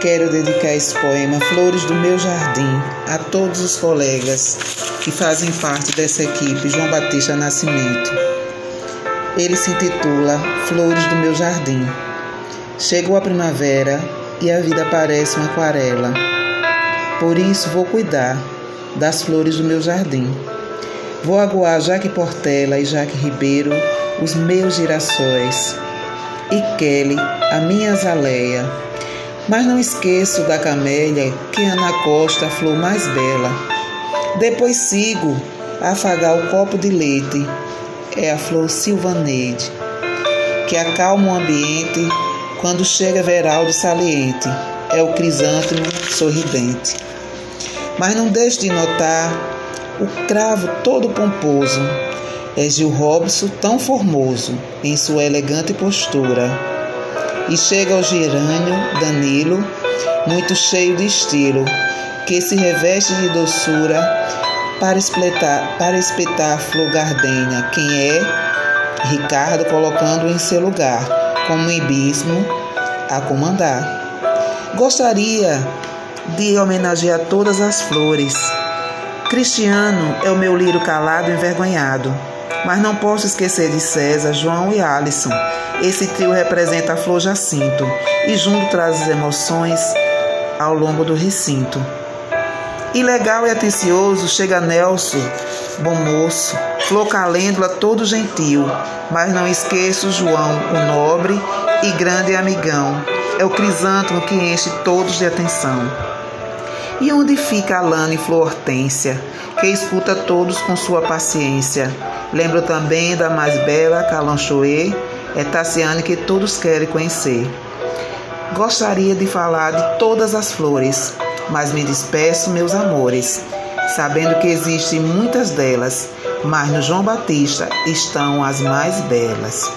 Quero dedicar esse poema Flores do Meu Jardim a todos os colegas que fazem parte dessa equipe João Batista Nascimento. Ele se intitula Flores do Meu Jardim. Chegou a primavera e a vida parece uma aquarela. Por isso vou cuidar das flores do meu jardim. Vou aguar Jaque Portela e Jaque Ribeiro, os meus girassóis, e Kelly, a minha azaleia mas não esqueço da camélia, que é na costa a flor mais bela. Depois sigo a afagar o copo de leite, é a flor silvaneide, que acalma o ambiente quando chega veraldo saliente, é o crisântemo sorridente. Mas não deixe de notar o cravo todo pomposo, é Gil Robson tão formoso em sua elegante postura e chega ao gerânio Danilo, muito cheio de estilo, que se reveste de doçura para espetar, para flor gardênia. Quem é? Ricardo colocando em seu lugar, como um hibismo a comandar. Gostaria de homenagear todas as flores. Cristiano é o meu lírio calado e envergonhado, mas não posso esquecer de César, João e Alisson esse trio representa a flor jacinto e junto traz as emoções ao longo do recinto. E legal e atencioso chega Nelson, bom moço, flor calêndula todo gentil, mas não esqueço João, o nobre e grande amigão. É o crisântemo que enche todos de atenção. E onde fica a Lana e Flor Hortência, que escuta todos com sua paciência? Lembro também da mais bela Calanchoê, é Tassiane que todos querem conhecer. Gostaria de falar de todas as flores, mas me despeço, meus amores, sabendo que existem muitas delas, mas no João Batista estão as mais belas.